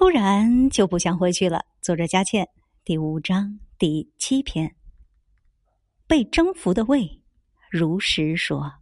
突然就不想回去了。作者佳倩第五章第七篇，被征服的胃如实说。